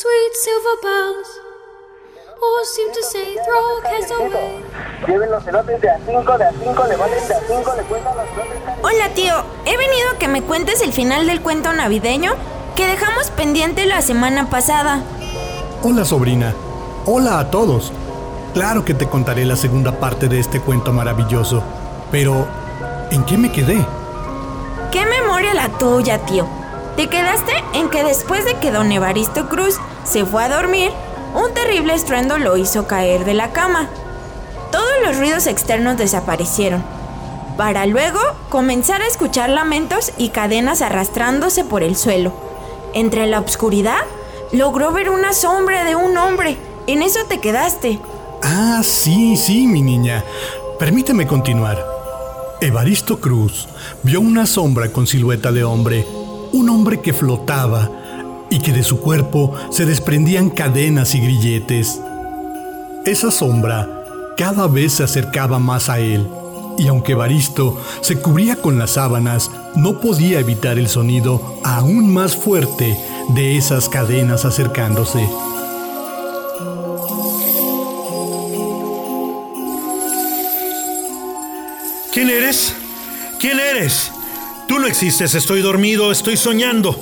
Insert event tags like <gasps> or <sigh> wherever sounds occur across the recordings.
sweet silver bells. All seem to say, throw cares away. Lleven los elotes de a 5, de a 5, levanten de a 5, le cuentan los elotes. Hola tío, he venido a que me cuentes el final del cuento navideño que dejamos pendiente la semana pasada. Hola sobrina. Hola a todos. Claro que te contaré la segunda parte de este cuento maravilloso. Pero, ¿en qué me quedé? ¿Qué memoria la tuya, tío? Te quedaste en que después de que don Evaristo Cruz se fue a dormir, un terrible estruendo lo hizo caer de la cama. Todos los ruidos externos desaparecieron, para luego comenzar a escuchar lamentos y cadenas arrastrándose por el suelo. Entre la oscuridad, logró ver una sombra de un hombre. En eso te quedaste. Ah, sí, sí, mi niña. Permíteme continuar. Evaristo Cruz vio una sombra con silueta de hombre, un hombre que flotaba y que de su cuerpo se desprendían cadenas y grilletes. Esa sombra cada vez se acercaba más a él, y aunque Evaristo se cubría con las sábanas, no podía evitar el sonido aún más fuerte de esas cadenas acercándose. ¿Quién eres? ¿Quién eres? Tú no existes, estoy dormido, estoy soñando.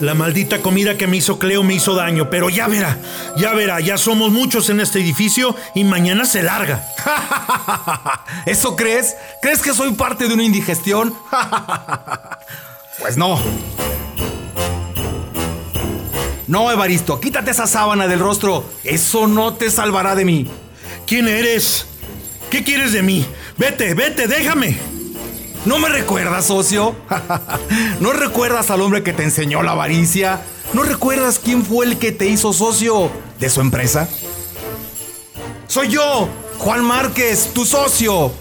La maldita comida que me hizo Cleo me hizo daño, pero ya verá, ya verá, ya somos muchos en este edificio y mañana se larga. <laughs> ¿Eso crees? ¿Crees que soy parte de una indigestión? <laughs> pues no. No, Evaristo, quítate esa sábana del rostro. Eso no te salvará de mí. ¿Quién eres? ¿Qué quieres de mí? Vete, vete, déjame. ¿No me recuerdas, socio? <laughs> ¿No recuerdas al hombre que te enseñó la avaricia? ¿No recuerdas quién fue el que te hizo socio de su empresa? Soy yo, Juan Márquez, tu socio.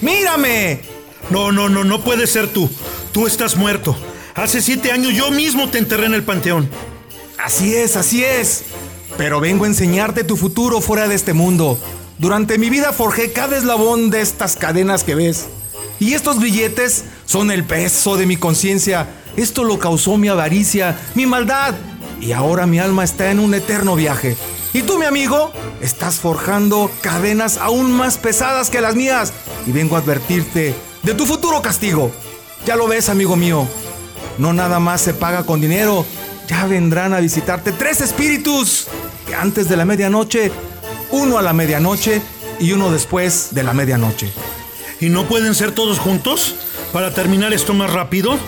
¡Mírame! No, no, no, no puede ser tú. Tú estás muerto. Hace siete años yo mismo te enterré en el panteón. Así es, así es. Pero vengo a enseñarte tu futuro fuera de este mundo. Durante mi vida forjé cada eslabón de estas cadenas que ves. Y estos billetes son el peso de mi conciencia. Esto lo causó mi avaricia, mi maldad. Y ahora mi alma está en un eterno viaje. Y tú, mi amigo, estás forjando cadenas aún más pesadas que las mías. Y vengo a advertirte de tu futuro castigo. Ya lo ves, amigo mío. No nada más se paga con dinero. Ya vendrán a visitarte tres espíritus que antes de la medianoche uno a la medianoche y uno después de la medianoche. ¿Y no pueden ser todos juntos para terminar esto más rápido?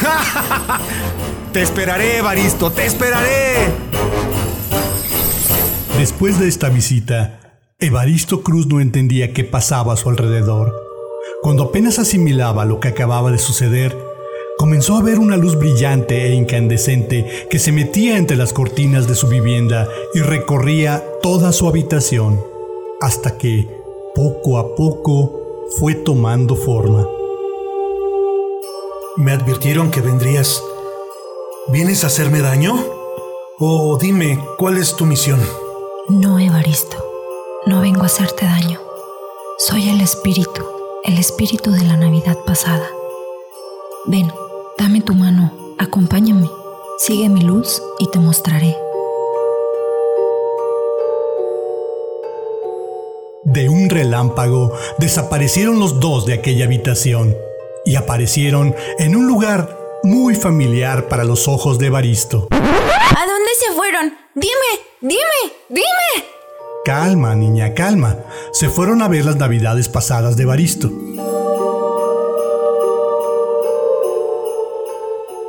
<laughs> te esperaré, Evaristo, te esperaré. Después de esta visita, Evaristo Cruz no entendía qué pasaba a su alrededor. Cuando apenas asimilaba lo que acababa de suceder, comenzó a ver una luz brillante e incandescente que se metía entre las cortinas de su vivienda y recorría toda su habitación, hasta que, poco a poco, fue tomando forma. Me advirtieron que vendrías. ¿Vienes a hacerme daño? O dime, ¿cuál es tu misión? No, Evaristo, no vengo a hacerte daño. Soy el espíritu, el espíritu de la Navidad pasada. Ven, Dame tu mano, acompáñame, sigue mi luz y te mostraré. De un relámpago desaparecieron los dos de aquella habitación y aparecieron en un lugar muy familiar para los ojos de Evaristo. ¿A dónde se fueron? Dime, dime, dime. Calma, niña, calma. Se fueron a ver las navidades pasadas de Evaristo.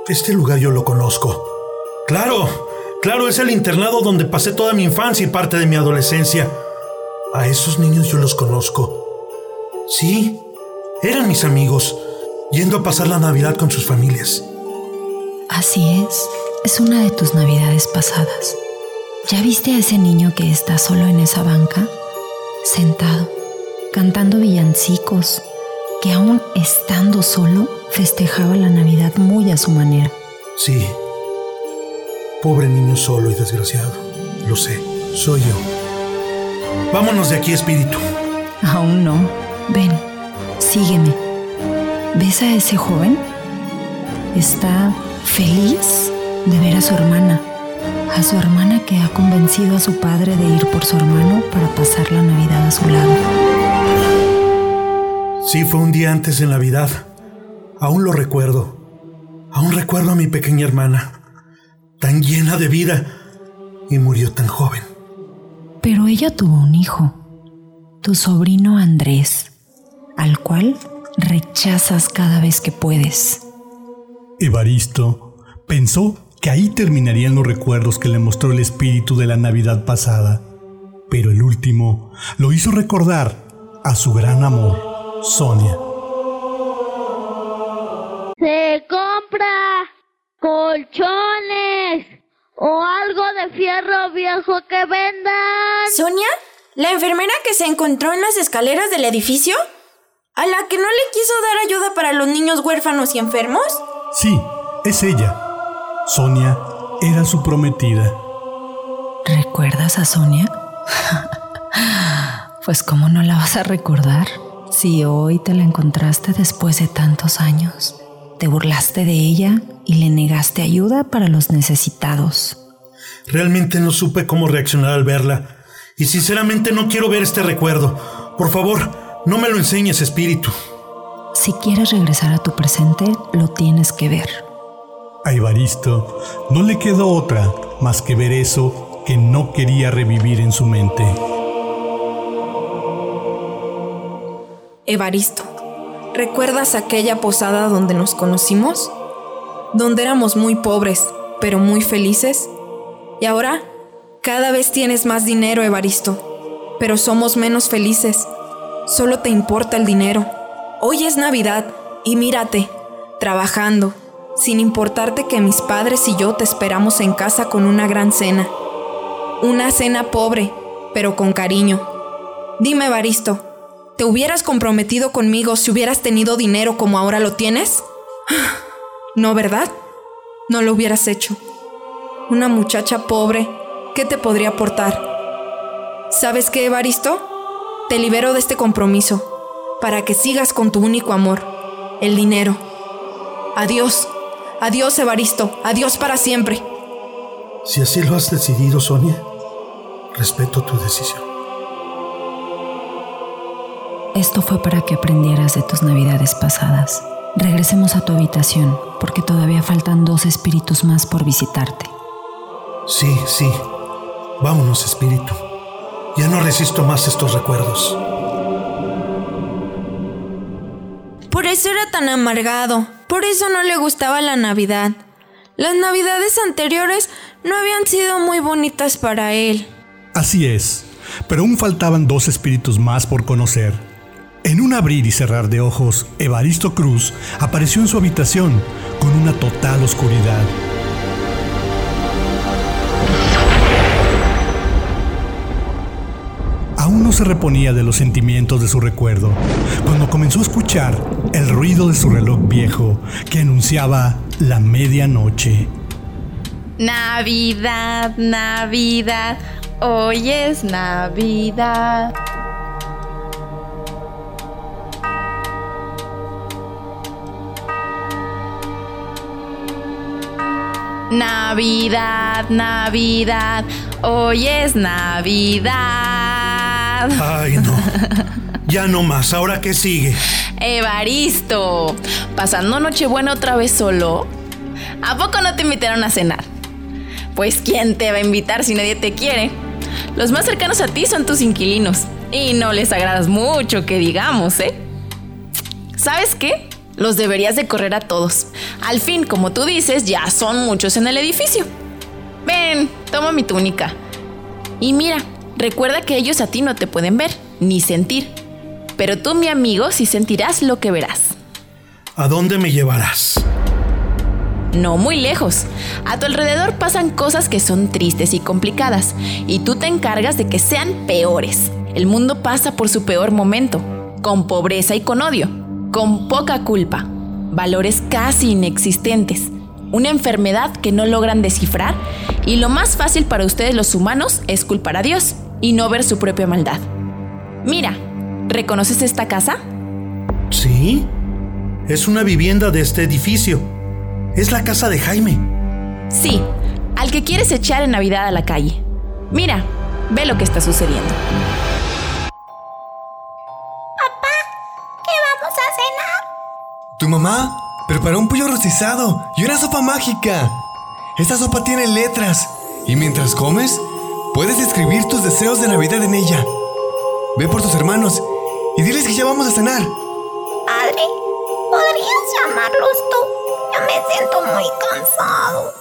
Este lugar yo lo conozco. Claro, claro, es el internado donde pasé toda mi infancia y parte de mi adolescencia. A esos niños yo los conozco. Sí, eran mis amigos, yendo a pasar la Navidad con sus familias. Así es, es una de tus Navidades pasadas. ¿Ya viste a ese niño que está solo en esa banca? Sentado, cantando villancicos, que aún estando solo festejaba la Navidad muy a su manera. Sí. Pobre niño solo y desgraciado. Lo sé, soy yo. Vámonos de aquí, espíritu. Aún no. Ven, sígueme. ¿Ves a ese joven? Está feliz, de ver a su hermana, a su hermana que ha convencido a su padre de ir por su hermano para pasar la Navidad a su lado. Sí, fue un día antes de Navidad. Aún lo recuerdo. Aún recuerdo a mi pequeña hermana, tan llena de vida, y murió tan joven. Pero ella tuvo un hijo, tu sobrino Andrés, al cual rechazas cada vez que puedes. Evaristo pensó que ahí terminarían los recuerdos que le mostró el espíritu de la Navidad pasada, pero el último lo hizo recordar a su gran amor, Sonia. Se compra colchones o algo de fierro viejo que vendan. ¿Sonia? ¿La enfermera que se encontró en las escaleras del edificio? ¿A la que no le quiso dar ayuda para los niños huérfanos y enfermos? Sí, es ella. Sonia era su prometida. ¿Recuerdas a Sonia? <laughs> pues cómo no la vas a recordar si hoy te la encontraste después de tantos años. Te burlaste de ella y le negaste ayuda para los necesitados. Realmente no supe cómo reaccionar al verla. Y sinceramente no quiero ver este recuerdo. Por favor, no me lo enseñes, espíritu. Si quieres regresar a tu presente, lo tienes que ver. A Evaristo no le quedó otra más que ver eso que no quería revivir en su mente. Evaristo, ¿recuerdas aquella posada donde nos conocimos? Donde éramos muy pobres, pero muy felices. Y ahora, cada vez tienes más dinero, Evaristo, pero somos menos felices. Solo te importa el dinero. Hoy es Navidad y mírate, trabajando, sin importarte que mis padres y yo te esperamos en casa con una gran cena. Una cena pobre, pero con cariño. Dime, Evaristo, ¿te hubieras comprometido conmigo si hubieras tenido dinero como ahora lo tienes? <gasps> No, ¿verdad? No lo hubieras hecho. Una muchacha pobre, ¿qué te podría aportar? ¿Sabes qué, Evaristo? Te libero de este compromiso para que sigas con tu único amor, el dinero. Adiós. Adiós, Evaristo. Adiós para siempre. Si así lo has decidido, Sonia, respeto tu decisión. Esto fue para que aprendieras de tus navidades pasadas. Regresemos a tu habitación, porque todavía faltan dos espíritus más por visitarte. Sí, sí. Vámonos, espíritu. Ya no resisto más estos recuerdos. Por eso era tan amargado. Por eso no le gustaba la Navidad. Las Navidades anteriores no habían sido muy bonitas para él. Así es, pero aún faltaban dos espíritus más por conocer. En un abrir y cerrar de ojos, Evaristo Cruz apareció en su habitación con una total oscuridad. Aún no se reponía de los sentimientos de su recuerdo cuando comenzó a escuchar el ruido de su reloj viejo que anunciaba la medianoche. Navidad, Navidad, hoy es Navidad. Navidad, Navidad, hoy es Navidad. Ay, no. <laughs> Ya no más. ¿Ahora qué sigue? Evaristo, ¿pasando Nochebuena otra vez solo? ¿A poco no te invitaron a cenar? Pues ¿quién te va a invitar si nadie te quiere? Los más cercanos a ti son tus inquilinos y no les agradas mucho que digamos, ¿eh? ¿Sabes qué? Los deberías de correr a todos. Al fin, como tú dices, ya son muchos en el edificio. Ven, toma mi túnica. Y mira, recuerda que ellos a ti no te pueden ver ni sentir. Pero tú, mi amigo, sí sentirás lo que verás. ¿A dónde me llevarás? No muy lejos. A tu alrededor pasan cosas que son tristes y complicadas, y tú te encargas de que sean peores. El mundo pasa por su peor momento, con pobreza y con odio, con poca culpa, valores casi inexistentes, una enfermedad que no logran descifrar, y lo más fácil para ustedes los humanos es culpar a Dios y no ver su propia maldad. Mira, ¿reconoces esta casa? Sí. Es una vivienda de este edificio. Es la casa de Jaime. Sí, al que quieres echar en Navidad a la calle. Mira, ve lo que está sucediendo. Vamos a cenar? Tu mamá preparó un pollo rostizado y una sopa mágica. Esta sopa tiene letras y mientras comes, puedes escribir tus deseos de Navidad en ella. Ve por tus hermanos y diles que ya vamos a cenar. Padre, ¿podrías llamarlos tú? Yo me siento muy cansado.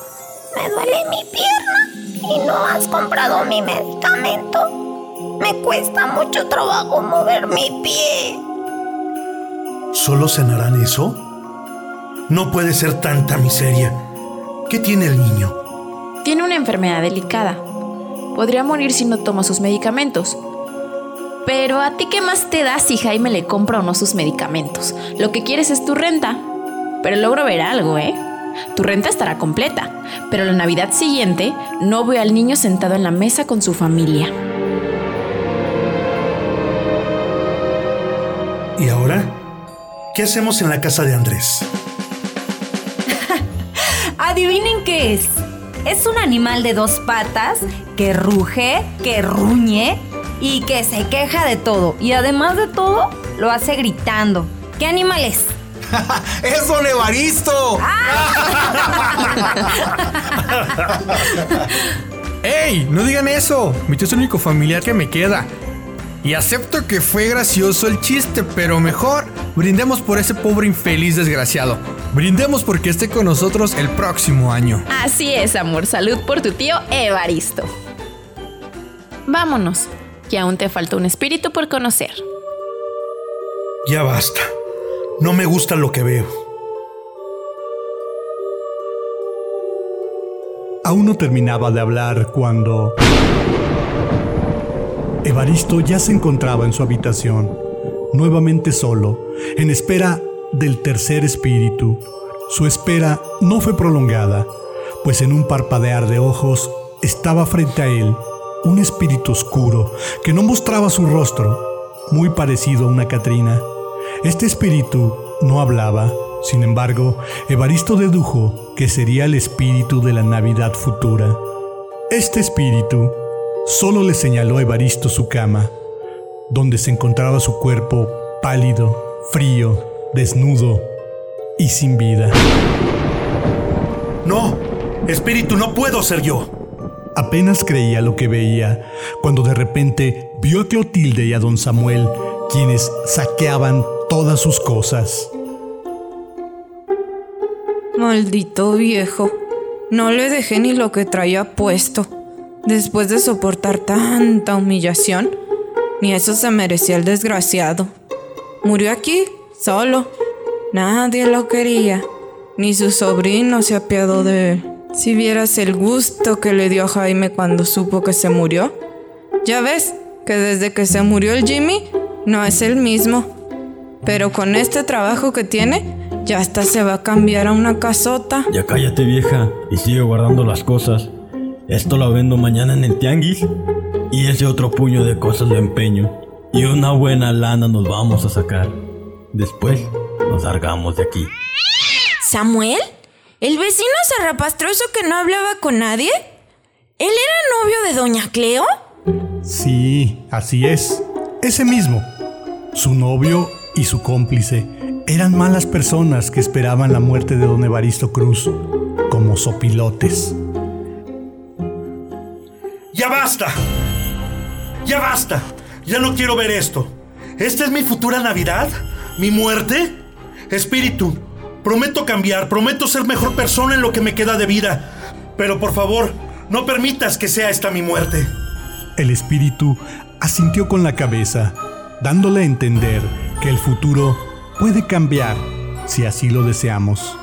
Me duele mi pierna y no has comprado mi medicamento. Me cuesta mucho trabajo mover mi pie. ¿Solo cenarán eso? No puede ser tanta miseria. ¿Qué tiene el niño? Tiene una enfermedad delicada. Podría morir si no toma sus medicamentos. Pero a ti qué más te da si Jaime le compra o no sus medicamentos. Lo que quieres es tu renta. Pero logro ver algo, ¿eh? Tu renta estará completa, pero la Navidad siguiente no veo al niño sentado en la mesa con su familia. ¿Y ahora? ¿Qué hacemos en la casa de Andrés? <laughs> Adivinen qué es. Es un animal de dos patas que ruge, que ruñe y que se queja de todo. Y además de todo, lo hace gritando. ¿Qué animal es? <laughs> ¡Es Don Evaristo! <laughs> ¡Ey! No digan eso. Mi tío es el único familiar que me queda. Y acepto que fue gracioso el chiste, pero mejor brindemos por ese pobre infeliz desgraciado. Brindemos porque esté con nosotros el próximo año. Así es, amor. Salud por tu tío Evaristo. Vámonos, que aún te falta un espíritu por conocer. Ya basta. No me gusta lo que veo. Aún no terminaba de hablar cuando... Evaristo ya se encontraba en su habitación, nuevamente solo, en espera del tercer espíritu. Su espera no fue prolongada, pues en un parpadear de ojos estaba frente a él un espíritu oscuro que no mostraba su rostro, muy parecido a una Catrina. Este espíritu no hablaba, sin embargo, Evaristo dedujo que sería el espíritu de la Navidad futura. Este espíritu solo le señaló a Evaristo su cama, donde se encontraba su cuerpo pálido, frío, desnudo y sin vida. No, espíritu, no puedo ser yo. Apenas creía lo que veía, cuando de repente vio a Clotilde y a don Samuel, quienes saqueaban todas sus cosas. Maldito viejo. No le dejé ni lo que traía puesto. Después de soportar tanta humillación, ni eso se merecía el desgraciado. Murió aquí, solo. Nadie lo quería. Ni su sobrino se apiadó de él. Si vieras el gusto que le dio a Jaime cuando supo que se murió. Ya ves que desde que se murió el Jimmy, no es el mismo. Pero con este trabajo que tiene, ya hasta se va a cambiar a una casota. Ya cállate vieja y sigue guardando las cosas. Esto lo vendo mañana en el tianguis y ese otro puño de cosas de empeño. Y una buena lana nos vamos a sacar. Después nos largamos de aquí. ¿Samuel? ¿El vecino zarrapastroso que no hablaba con nadie? ¿Él era novio de Doña Cleo? Sí, así es. Ese mismo. Su novio y su cómplice eran malas personas que esperaban la muerte de don Evaristo Cruz, como sopilotes. ¡Ya basta! ¡Ya basta! Ya no quiero ver esto. ¿Esta es mi futura Navidad? ¿Mi muerte? Espíritu, prometo cambiar, prometo ser mejor persona en lo que me queda de vida. Pero por favor, no permitas que sea esta mi muerte. El espíritu asintió con la cabeza, dándole a entender que el futuro puede cambiar si así lo deseamos.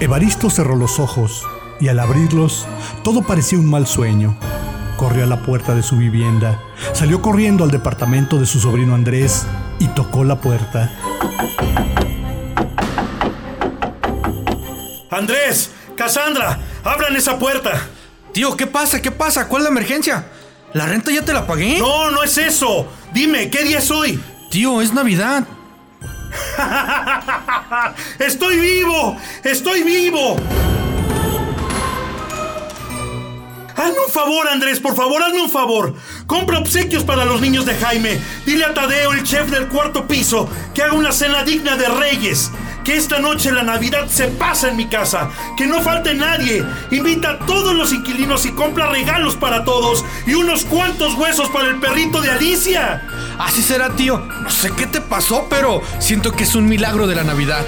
Evaristo cerró los ojos y al abrirlos todo parecía un mal sueño. Corrió a la puerta de su vivienda, salió corriendo al departamento de su sobrino Andrés y tocó la puerta. Andrés, Cassandra, abran esa puerta. Tío, ¿qué pasa? ¿Qué pasa? ¿Cuál es la emergencia? ¿La renta ya te la pagué? No, no es eso. Dime, ¿qué día es hoy? Tío, es Navidad. <laughs> ¡Estoy vivo! ¡Estoy vivo! Hazme un favor, Andrés, por favor, hazme un favor. Compra obsequios para los niños de Jaime. Dile a Tadeo, el chef del cuarto piso, que haga una cena digna de reyes. Que esta noche la Navidad se pasa en mi casa. Que no falte nadie. Invita a todos los inquilinos y compra regalos para todos. Y unos cuantos huesos para el perrito de Alicia. Así será, tío. No sé qué te pasó, pero siento que es un milagro de la Navidad.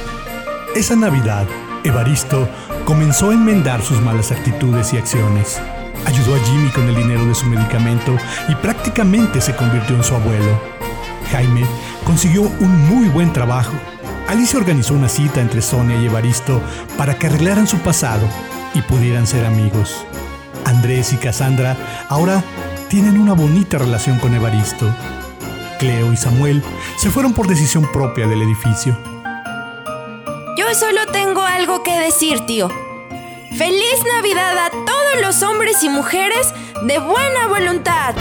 Esa Navidad, Evaristo comenzó a enmendar sus malas actitudes y acciones. Ayudó a Jimmy con el dinero de su medicamento y prácticamente se convirtió en su abuelo. Jaime consiguió un muy buen trabajo. Alicia organizó una cita entre Sonia y Evaristo para que arreglaran su pasado y pudieran ser amigos. Andrés y Cassandra ahora tienen una bonita relación con Evaristo. Cleo y Samuel se fueron por decisión propia del edificio. Yo solo tengo algo que decir, tío. ¡Feliz Navidad a los hombres y mujeres de buena voluntad!